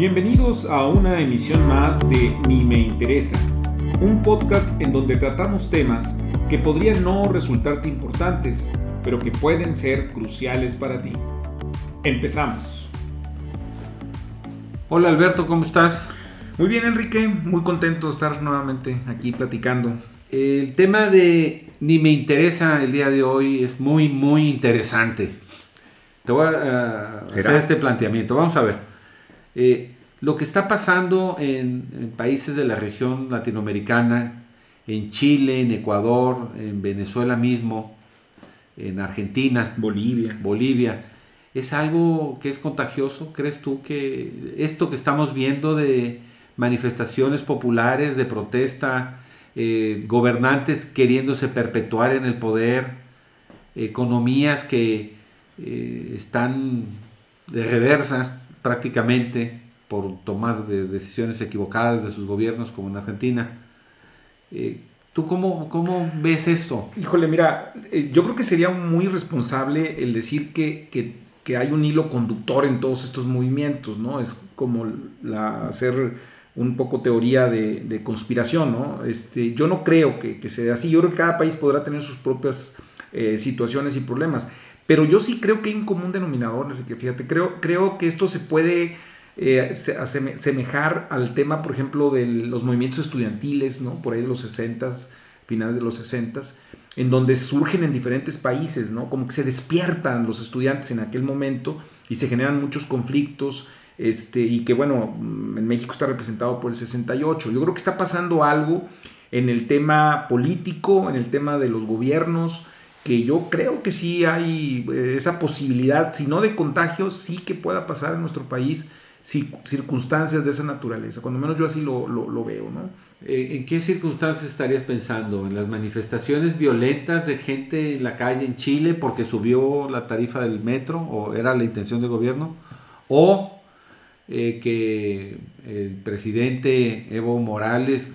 Bienvenidos a una emisión más de Ni me interesa, un podcast en donde tratamos temas que podrían no resultarte importantes, pero que pueden ser cruciales para ti. Empezamos. Hola Alberto, ¿cómo estás? Muy bien Enrique, muy contento de estar nuevamente aquí platicando. El tema de Ni me interesa el día de hoy es muy, muy interesante. Te voy a hacer este planteamiento. Vamos a ver. Eh, lo que está pasando en, países de la región latinoamericana, en Chile, en Ecuador, en Venezuela mismo, en Argentina, Bolivia, Bolivia, es algo que es contagioso. ¿Crees tú que esto que estamos viendo de manifestaciones populares, de protesta, eh, gobernantes queriéndose perpetuar en el poder, economías que eh, están de reversa, prácticamente por tomar de decisiones equivocadas de sus gobiernos, como en Argentina. Eh, ¿Tú cómo, cómo, ves esto? Híjole, mira, eh, yo creo que sería muy responsable el decir que, que, que, hay un hilo conductor en todos estos movimientos, ¿no? Es como la, hacer un poco teoría de, de, conspiración, ¿no? Este, yo no creo que, que, sea así, yo creo que cada país podrá tener sus propias eh, situaciones y problemas. Pero yo sí creo que hay un común denominador, Enrique. Fíjate, creo, creo que esto se puede eh, semejar al tema, por ejemplo, de los movimientos estudiantiles, ¿no? Por ahí de los 60, finales de los 60, en donde surgen en diferentes países, ¿no? Como que se despiertan los estudiantes en aquel momento y se generan muchos conflictos. Este, y que bueno, en México está representado por el 68. Yo creo que está pasando algo en el tema político, en el tema de los gobiernos, que yo creo que sí hay eh, esa posibilidad, si no de contagio, sí que pueda pasar en nuestro país circunstancias de esa naturaleza. Cuando menos yo así lo, lo, veo, ¿no? Eh, ¿En qué circunstancias estarías pensando? ¿En las manifestaciones violentas de gente en la calle en Chile porque subió la tarifa del metro o era la intención del gobierno? ¿O eh, que el presidente Evo Morales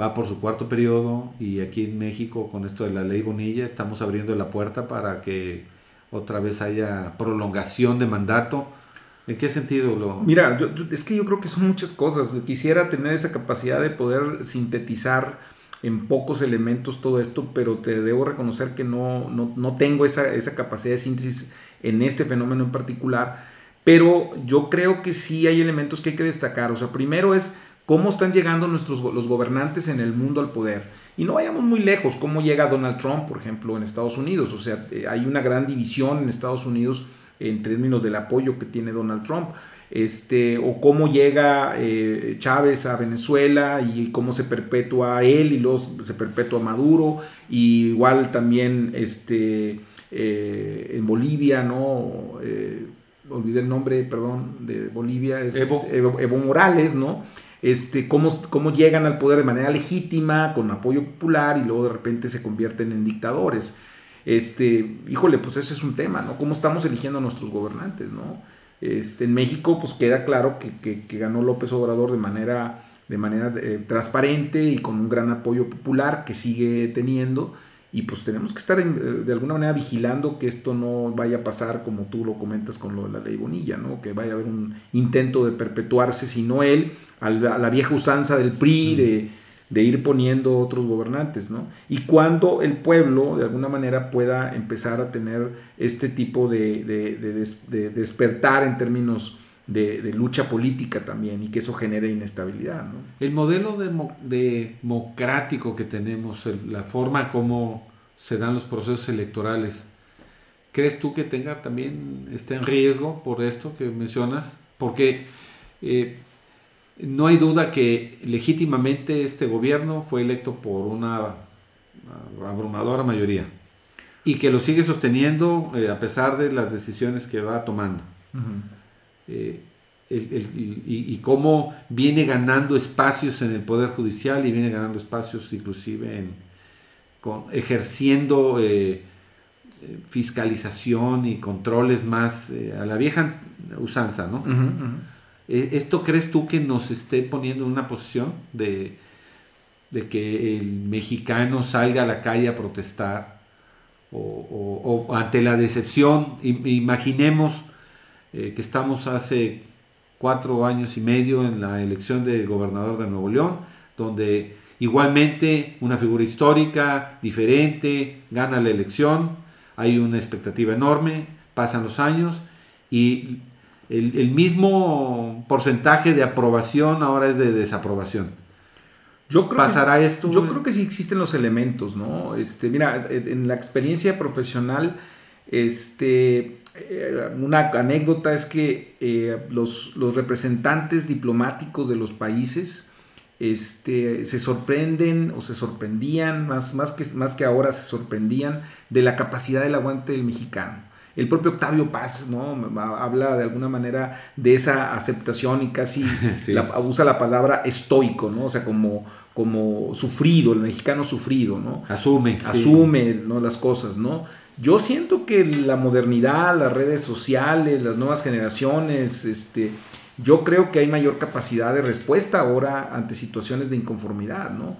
va por su cuarto periodo y aquí en México con esto de la ley Bonilla estamos abriendo la puerta para que otra vez haya prolongación de mandato. ¿En qué sentido lo...? Mira, es que yo creo que son muchas cosas. Quisiera tener esa capacidad de poder sintetizar en pocos elementos todo esto, pero te debo reconocer que no, no, no tengo esa, esa capacidad de síntesis en este fenómeno en particular. Pero yo creo que sí hay elementos que hay que destacar. O sea, primero es cómo están llegando nuestros, los gobernantes en el mundo al poder. Y no vayamos muy lejos, cómo llega Donald Trump, por ejemplo, en Estados Unidos. O sea, eh, hay una gran división en Estados Unidos en términos del apoyo que tiene Donald Trump. Este, o cómo llega eh, Chávez a Venezuela y cómo se perpetúa él y luego se perpetúa Maduro. Y igual también este, eh, en Bolivia, ¿no? olvidé el nombre, perdón, de Bolivia, es Evo, este, Evo Morales, ¿no? Este, cómo, cómo llegan al poder de manera legítima, con apoyo popular, y luego de repente se convierten en dictadores. Este, híjole, pues ese es un tema, ¿no? ¿Cómo estamos eligiendo a nuestros gobernantes, ¿no? Este, en México, pues queda claro que, ganó López Obrador de manera, de manera eh, transparente y con un gran apoyo popular que sigue teniendo y pues tenemos que estar eh, de alguna manera vigilando que esto no vaya a pasar como tú lo comentas con lo de la ley Bonilla, ¿no? que vaya a haber un intento de perpetuarse, si no él, a la vieja usanza del PRI de, de, ir poniendo otros gobernantes. ¿no? Y cuando el pueblo de alguna manera pueda empezar a tener este tipo de, de despertar en términos de, lucha política también y que eso genere inestabilidad. ¿no? El modelo democrático que tenemos, la forma como se dan los procesos electorales, ¿crees tú que tenga también esté en riesgo por esto que mencionas? Porque eh, no hay duda que legítimamente este gobierno fue electo por una abrumadora mayoría y que lo sigue sosteniendo eh, a pesar de las decisiones que va tomando. Eh, y, cómo viene ganando espacios en el Poder Judicial y viene ganando espacios inclusive en, con, ejerciendo eh, eh, fiscalización y controles más a la vieja usanza, ¿no? ¿Esto crees tú que nos esté poniendo en una posición de, de que el mexicano salga a la calle a protestar o, o ante la decepción? Imaginemos eh, que estamos hace cuatro años y medio en la elección del gobernador de Nuevo León, donde igualmente una figura histórica, diferente, gana la elección, hay una expectativa enorme, pasan los años y el, mismo porcentaje de aprobación ahora es de desaprobación. Yo creo ¿Pasará esto? Yo creo que sí existen los elementos, ¿no? Este, mira, en la experiencia profesional, este, eh, una anécdota es que eh, los, los, representantes diplomáticos de los países este, se sorprenden o se sorprendían, más, más, que, más que ahora se sorprendían de la capacidad del aguante del mexicano. El propio Octavio Paz ¿no? habla de alguna manera de esa aceptación y casi usa la palabra estoico, ¿no? o sea, como, como sufrido, el mexicano sufrido, ¿no? Asume. Asume ¿no? las cosas, ¿no? Yo siento que la modernidad, las redes sociales, las nuevas generaciones, este, yo creo que hay mayor capacidad de respuesta ahora ante situaciones de inconformidad, ¿no?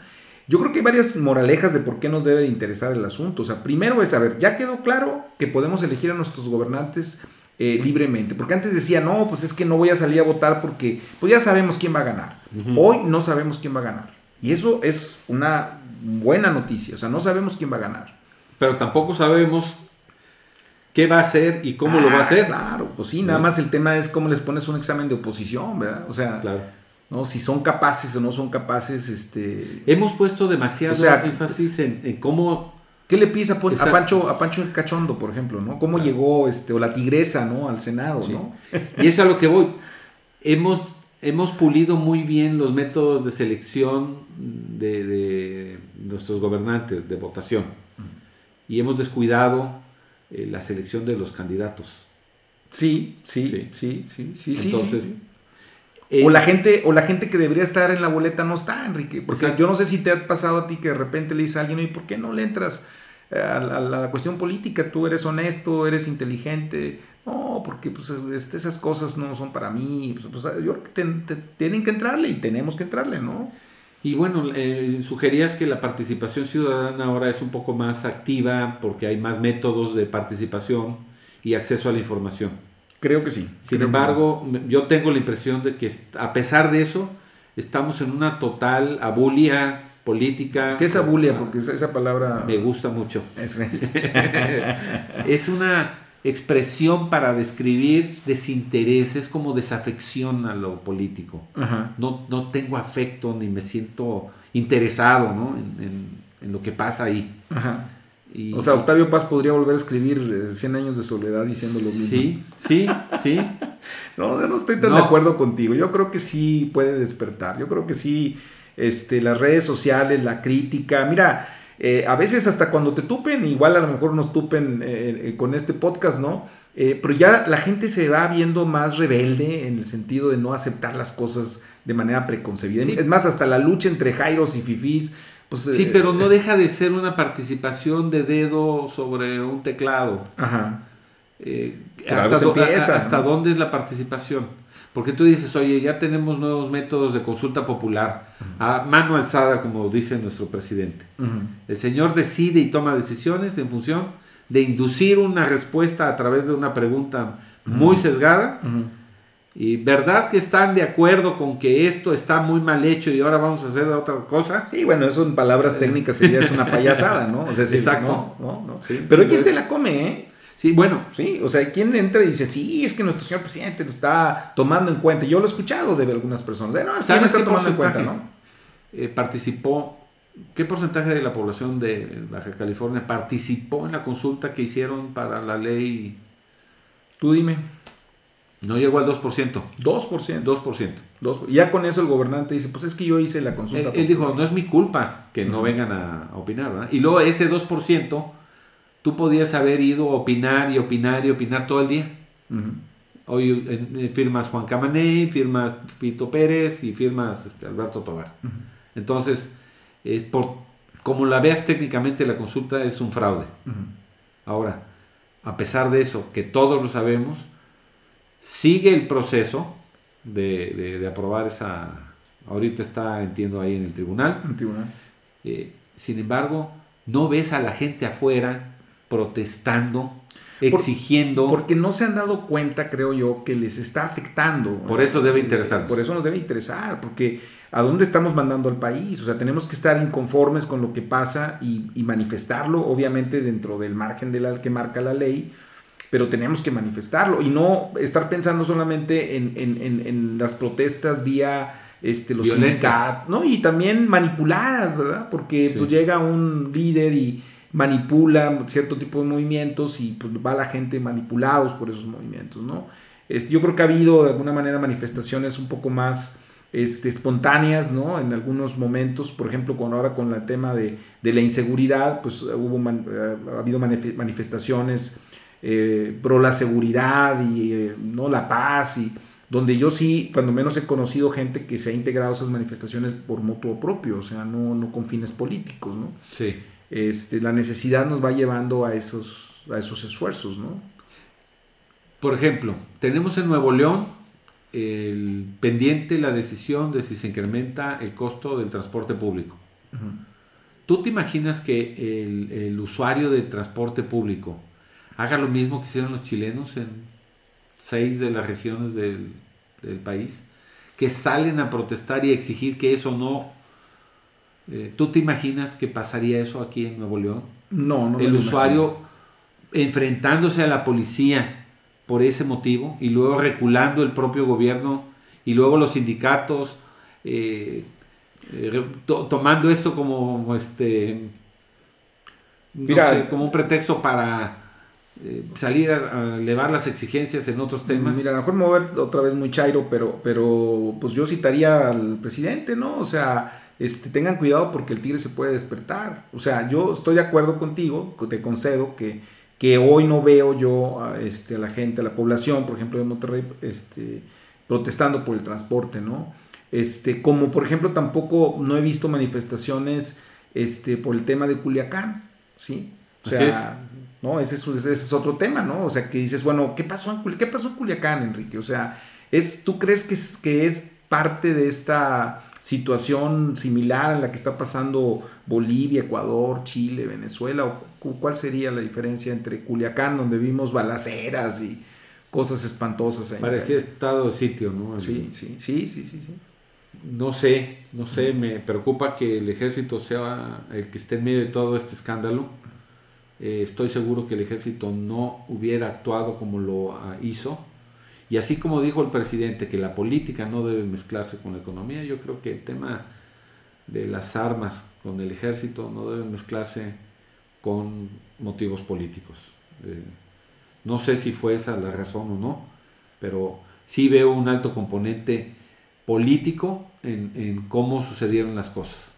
Yo creo que hay varias moralejas de por qué nos debe de interesar el asunto. O sea, primero es saber, ya quedó claro que podemos elegir a nuestros gobernantes eh, libremente. Porque antes decía, no, pues es que no voy a salir a votar porque pues ya sabemos quién va a ganar. Hoy no sabemos quién va a ganar. Y eso es una buena noticia. O sea, no sabemos quién va a ganar pero tampoco sabemos qué va a hacer y cómo lo va a ah, hacer. Claro, pues sí, nada más el tema es cómo les pones un examen de oposición, ¿verdad? O sea, ¿no? si son capaces o no son capaces, este... Hemos puesto demasiado énfasis en, cómo... ¿Qué le pides a, Pancho, a Pancho el Cachondo, por ejemplo, ¿no? ¿Cómo llegó, este, o la tigresa, ¿no? Al Senado, ¿no? y es a lo que voy. Hemos, hemos pulido muy bien los métodos de selección de, de nuestros gobernantes, de votación y hemos descuidado eh, la selección de los candidatos. Sí, sí, sí, sí, sí, sí. Entonces, o la gente, o la gente que debería estar en la boleta no está, Enrique. Porque yo no sé si te ha pasado a ti que de repente le dice a alguien, ¿y por qué no le entras a la, cuestión política? Tú eres honesto, eres inteligente. No, porque pues, esas cosas no son para mí. Pues, pues yo creo que tienen que entrarle y tenemos que entrarle, ¿no? Y bueno, eh, sugerías que la participación ciudadana ahora es un poco más activa porque hay más métodos de participación y acceso a la información. Creo que sí. Sin embargo, yo tengo la impresión de que a pesar de eso, estamos en una total abulia política. ¿Qué es abulia? Porque esa palabra... Me gusta mucho. es una expresión para describir desinterés, es como desafección a lo político. No, no tengo afecto ni me siento interesado en, lo que pasa ahí. o sea, Octavio Paz podría volver a escribir 100 eh, años de soledad diciendo lo mismo. Sí, sí, sí. no, no estoy tan de acuerdo contigo. Yo creo que sí puede despertar. Yo creo que sí, este, las redes sociales, la crítica. Mira, eh, a veces hasta cuando te tupen, igual a lo mejor nos tupen eh, eh, con este podcast, ¿no? pero ya la gente se va viendo más rebelde en el sentido de no aceptar las cosas de manera preconcebida. Es más, hasta la lucha entre Jairos y Fifís. Pues, sí, pero no deja de ser una participación de dedo sobre un teclado. Ajá. hasta, hasta dónde es la participación? Porque tú dices, oye, ya tenemos nuevos métodos de consulta popular, a mano alzada, como dice nuestro presidente. El señor decide y toma decisiones en función de inducir una respuesta a través de una pregunta muy sesgada. Y verdad que están de acuerdo con que esto está muy mal hecho y ahora vamos a hacer otra cosa. Sí, bueno, eso en palabras técnicas sería es una payasada, ¿no? O sea, Exacto. No, no, Pero ¿quién se la come, eh? Sí, bueno. Sí, o sea, ¿quién entra y dice, sí, es que nuestro señor presidente lo está tomando en cuenta? Yo lo he escuchado de algunas personas. De, no, es que me está tomando en cuenta, ¿no? Eh, participó, ¿qué porcentaje de la población de Baja California participó en la consulta que hicieron para la ley? Tú dime. No llegó al 2%. 2%. 2%. Ya con eso el gobernante dice, pues es que yo hice la consulta. Él, dijo, no es mi culpa que no vengan a, opinar, ¿verdad? Y luego ese 2% tú podías haber ido a opinar y opinar y opinar todo el día. Hoy firmas Juan Camané, firmas Pito Pérez y firmas este, Alberto Tobar. Entonces, es por, como la veas técnicamente, la consulta es un fraude. Ahora, a pesar de eso, que todos lo sabemos, sigue el proceso de, aprobar esa... Ahorita está, entiendo, ahí en el tribunal. Eh, sin embargo, no ves a la gente afuera protestando. exigiendo. porque no se han dado cuenta, creo yo, que les está afectando. Por eso debe interesar. Por eso nos debe interesar, porque ¿a dónde estamos mandando al país? O sea, tenemos que estar inconformes con lo que pasa y, manifestarlo, obviamente dentro del margen de la que marca la ley, pero tenemos que manifestarlo y no estar pensando solamente en, en las protestas vía este, los sindicatos, ¿no? Y también manipuladas, ¿verdad? Porque pues, llega un líder y manipula cierto tipo de movimientos y pues va la gente manipulados por esos movimientos, ¿no? Es, yo creo que ha habido de alguna manera manifestaciones un poco más este, espontáneas, ¿no? En algunos momentos, por ejemplo, con ahora con el tema de, de la inseguridad, pues hubo eh, ha habido manifestaciones eh, pro la seguridad y eh, no la paz y donde yo sí, cuando menos he conocido gente que se ha integrado a esas manifestaciones por motivo propio, o sea, no, no con fines políticos, ¿no? Sí. Este, la necesidad nos va llevando a esos, a esos esfuerzos, ¿no? Por ejemplo, tenemos en Nuevo León el pendiente la decisión de si se incrementa el costo del transporte público. ¿Tú te imaginas que el, el, usuario de transporte público haga lo mismo que hicieron los chilenos en seis de las regiones del, del país? Que salen a protestar y exigir que eso no eh, ¿Tú te imaginas que pasaría eso aquí en Nuevo León? No, no. El usuario enfrentándose a la policía por ese motivo y luego reculando el propio gobierno y luego los sindicatos eh, eh, tomando esto como este como un pretexto para salir a, elevar las exigencias en otros temas. Mira, a lo mejor me voy a ver otra vez muy chairo, pero, pero pues yo citaría al presidente, ¿no? O sea, este, tengan cuidado porque el tigre se puede despertar. O sea, yo estoy de acuerdo contigo, te concedo que, que hoy no veo yo a, este, a la gente, a la población, por ejemplo, de Monterrey, este, protestando por el transporte, ¿no? Este, como por ejemplo tampoco no he visto manifestaciones este, por el tema de Culiacán, ¿sí? O sea, ¿no? Ese es, ese es, otro tema, ¿no? O sea, que dices, bueno, ¿qué pasó en, Culiacán? ¿Qué pasó en Culiacán, Enrique? O sea, es, ¿tú crees que es, que es parte de esta situación similar a la que está pasando Bolivia, Ecuador, Chile, Venezuela? ¿O ¿Cuál sería la diferencia entre Culiacán, donde vimos balaceras y cosas espantosas? Ahí Parecía estado de sitio, ¿no? Sí, sí, sí, sí, sí, sí. No sé, no sé, me preocupa que el ejército sea el que esté en medio de todo este escándalo. Eh, estoy seguro que el ejército no hubiera actuado como lo ah, hizo y así como dijo el presidente que la política no debe mezclarse con la economía, yo creo que el tema de las armas con el ejército no debe mezclarse con motivos políticos. Eh, no sé si fue esa la razón o no, pero sí veo un alto componente político en, cómo sucedieron las cosas.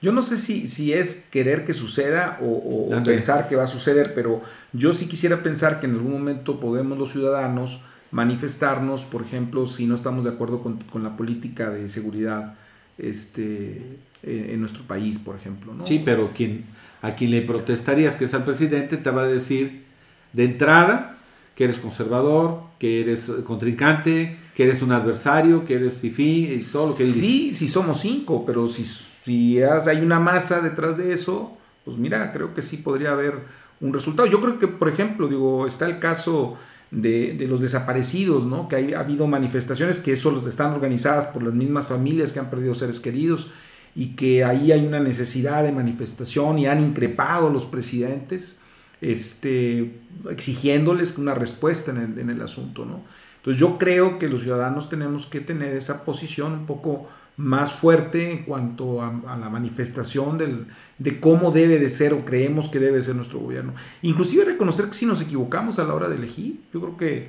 Yo no sé si, si es querer que suceda o, o pensar que va a suceder, pero yo sí quisiera pensar que en algún momento podemos los ciudadanos manifestarnos, por ejemplo, si no estamos de acuerdo con, la política de seguridad este, en, nuestro país, por ejemplo. ¿no? Sí, pero quien, a quien le protestarías que es al presidente te va a decir de entrada que eres conservador, que eres contrincante, que eres un adversario, que eres fifí, y todo lo que dice. Sí, sí somos cinco, pero si, si hay una masa detrás de eso, pues mira, creo que sí podría haber un resultado. Yo creo que, por ejemplo, digo, está el caso de, los desaparecidos, ¿no? que ha habido manifestaciones que eso están organizadas por las mismas familias que han perdido seres queridos y que ahí hay una necesidad de manifestación y han increpado los presidentes este, exigiéndoles una respuesta en el, en el asunto. ¿no? Entonces yo creo que los ciudadanos tenemos que tener esa posición un poco más fuerte en cuanto a, la manifestación del, de cómo debe de ser o creemos que debe ser nuestro gobierno. Inclusive reconocer que si nos equivocamos a la hora de elegir, yo creo que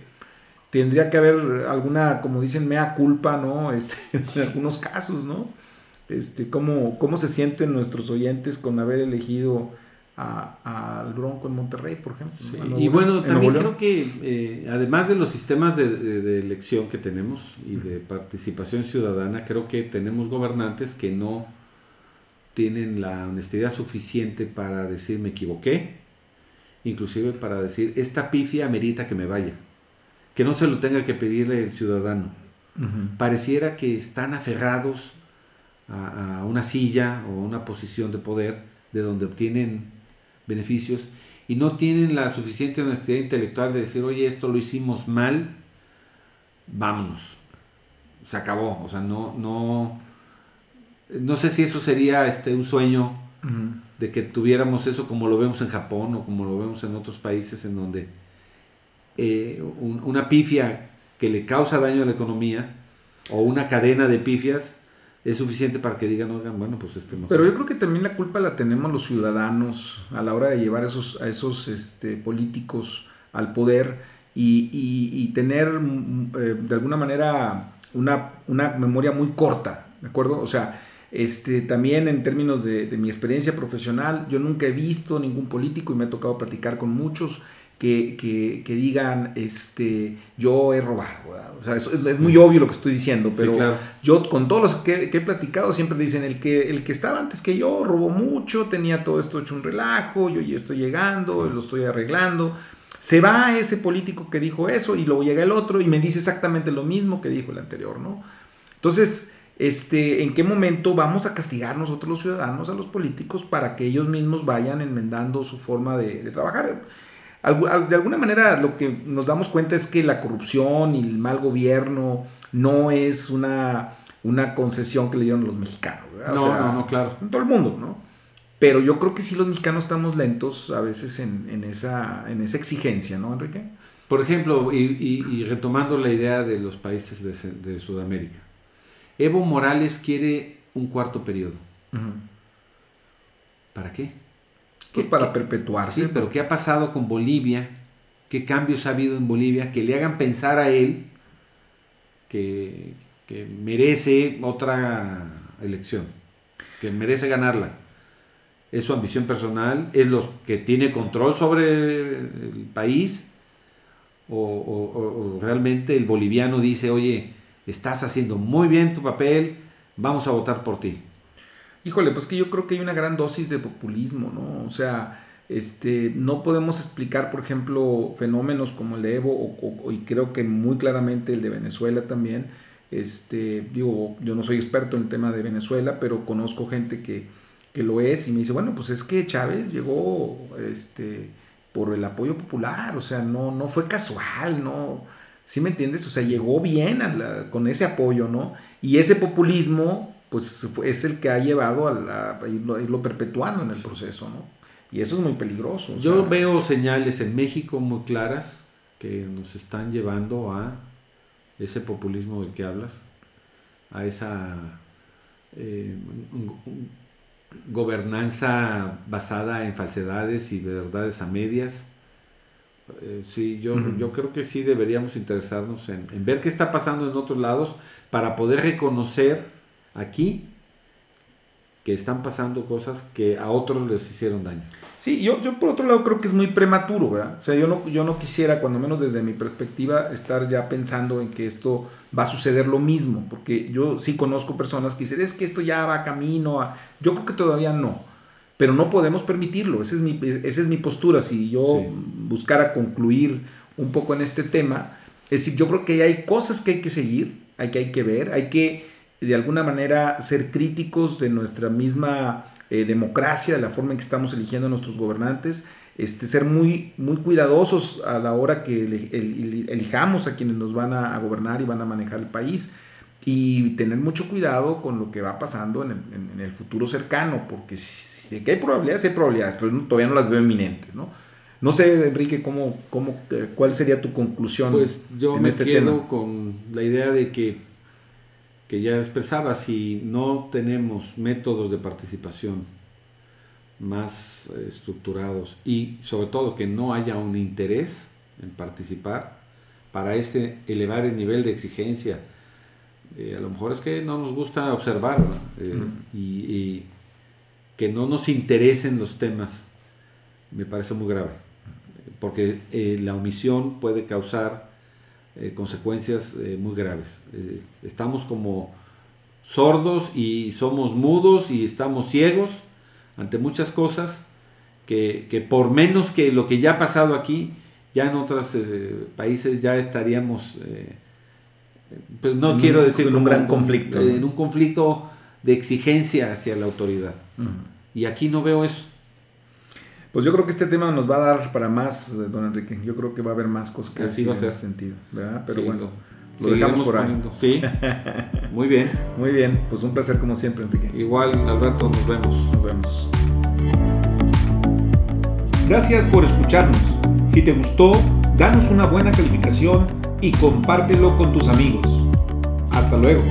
tendría que haber alguna, como dicen, mea culpa, ¿no? Este, en algunos casos, ¿no? Este, cómo, cómo se sienten nuestros oyentes con haber elegido al Bronco en Monterrey, por ejemplo. y bueno, también creo que eh, además de los sistemas de, elección que tenemos y de participación ciudadana, creo que tenemos gobernantes que no tienen la honestidad suficiente para decir me equivoqué, inclusive para decir esta pifia amerita que me vaya, que no se lo tenga que pedirle el ciudadano. Pareciera que están aferrados a, a una silla o una posición de poder de donde obtienen beneficios y no tienen la suficiente honestidad intelectual de decir, oye, esto lo hicimos mal, vámonos. Se acabó. O sea, no, no, no sé si eso sería este, un sueño de que tuviéramos eso como lo vemos en Japón o como lo vemos en otros países en donde eh, una pifia que le causa daño a la economía o una cadena de pifias es suficiente para que digan, oigan, bueno, pues este Pero yo creo que también la culpa la tenemos los ciudadanos a la hora de llevar esos, a esos este, políticos al poder y, tener mm, eh, de alguna manera una, una memoria muy corta, ¿de acuerdo? O sea, este, también en términos de, de, mi experiencia profesional, yo nunca he visto ningún político y me ha tocado platicar con muchos que, digan, este, yo he robado. O sea, es, muy obvio lo que estoy diciendo, pero yo con todos los que, he platicado siempre dicen, el que, el que estaba antes que yo robó mucho, tenía todo esto hecho un relajo, yo ya estoy llegando, lo estoy arreglando. Se va ese político que dijo eso y luego llega el otro y me dice exactamente lo mismo que dijo el anterior, ¿no? Entonces, este, ¿en qué momento vamos a castigar nosotros los ciudadanos a los políticos para que ellos mismos vayan enmendando su forma de, de trabajar? De alguna manera lo que nos damos cuenta es que la corrupción y el mal gobierno no es una, una concesión que le dieron los mexicanos. No, no, claro. En todo el mundo, ¿no? Pero yo creo que sí los mexicanos estamos lentos a veces en, esa, en esa exigencia, ¿no, Enrique? Por ejemplo, y, retomando la idea de los países de, Sudamérica, Evo Morales quiere un cuarto periodo. ¿Para qué? Pues para perpetuarse. Sí, pero ¿qué ha pasado con Bolivia? ¿Qué cambios ha habido en Bolivia que le hagan pensar a él que, merece otra elección? Que merece ganarla. ¿Es su ambición personal? ¿Es lo que tiene control sobre el país? o realmente el boliviano dice, oye, estás haciendo muy bien tu papel, vamos a votar por ti? Híjole, pues que yo creo que hay una gran dosis de populismo, ¿no? O sea, este, no podemos explicar, por ejemplo, fenómenos como el de Evo, o, y creo que muy claramente el de Venezuela también. Este, digo, yo no soy experto en el tema de Venezuela, pero conozco gente que, que lo es y me dice, bueno, pues es que Chávez llegó este, por el apoyo popular, o sea, no, no fue casual, no, ¿sí me entiendes? O sea, llegó bien con ese apoyo, ¿no? Y ese populismo pues es el que ha llevado a, irlo, perpetuando en el proceso, ¿no? Y eso es muy peligroso. Yo veo señales en México muy claras que nos están llevando a ese populismo del que hablas, a esa eh, gobernanza basada en falsedades y verdades a medias. Eh, sí, yo, yo creo que sí deberíamos interesarnos en, en ver qué está pasando en otros lados para poder reconocer aquí que están pasando cosas que a otros les hicieron daño. Sí, yo, yo por otro lado creo que es muy prematuro, ¿verdad? O sea, yo no, yo no quisiera, cuando menos desde mi perspectiva, estar ya pensando en que esto va a suceder lo mismo, porque yo sí conozco personas que dicen, es que esto ya va camino a... Yo creo que todavía no, pero no podemos permitirlo, esa es mi, esa es mi postura, si yo buscara concluir un poco en este tema, es decir, yo creo que hay cosas que hay que seguir, hay que, hay que ver, hay que de alguna manera ser críticos de nuestra misma eh, democracia, de la forma en que estamos eligiendo a nuestros gobernantes, este, ser muy, muy cuidadosos a la hora que elijamos a quienes nos van a, gobernar y van a manejar el país y tener mucho cuidado con lo que va pasando en el, futuro cercano, porque si, hay probabilidades, hay probabilidades, pero todavía no las veo inminentes, ¿no? No sé, Enrique, cómo, cómo, eh, ¿cuál sería tu conclusión? Pues yo me este quedo con la idea de que que ya expresaba, si no tenemos métodos de participación más eh, estructurados y sobre todo que no haya un interés en participar para este elevar el nivel de exigencia, eh, a lo mejor es que no nos gusta observar eh, y, que no nos interesen los temas, me parece muy grave, porque la omisión puede causar eh, consecuencias eh, muy graves. Eh, estamos como sordos y somos mudos y estamos ciegos ante muchas cosas que, por menos que lo que ya ha pasado aquí, ya en otros países ya estaríamos, pues no quiero decir... En un gran conflicto. En un conflicto de exigencia hacia la autoridad. Y aquí no veo eso. Pues yo creo que este tema nos va a dar para más, eh, don Enrique. Yo creo que va a haber más cosas que decir en ese sentido, ¿verdad? Pero Sí, bueno, lo- lo dejamos por ahí. poniendo. Sí, muy bien. Muy bien, pues un placer como siempre, Enrique. Igual, Alberto, nos vemos. Nos vemos. Gracias por escucharnos. Si te gustó, danos una buena calificación y compártelo con tus amigos. Hasta luego.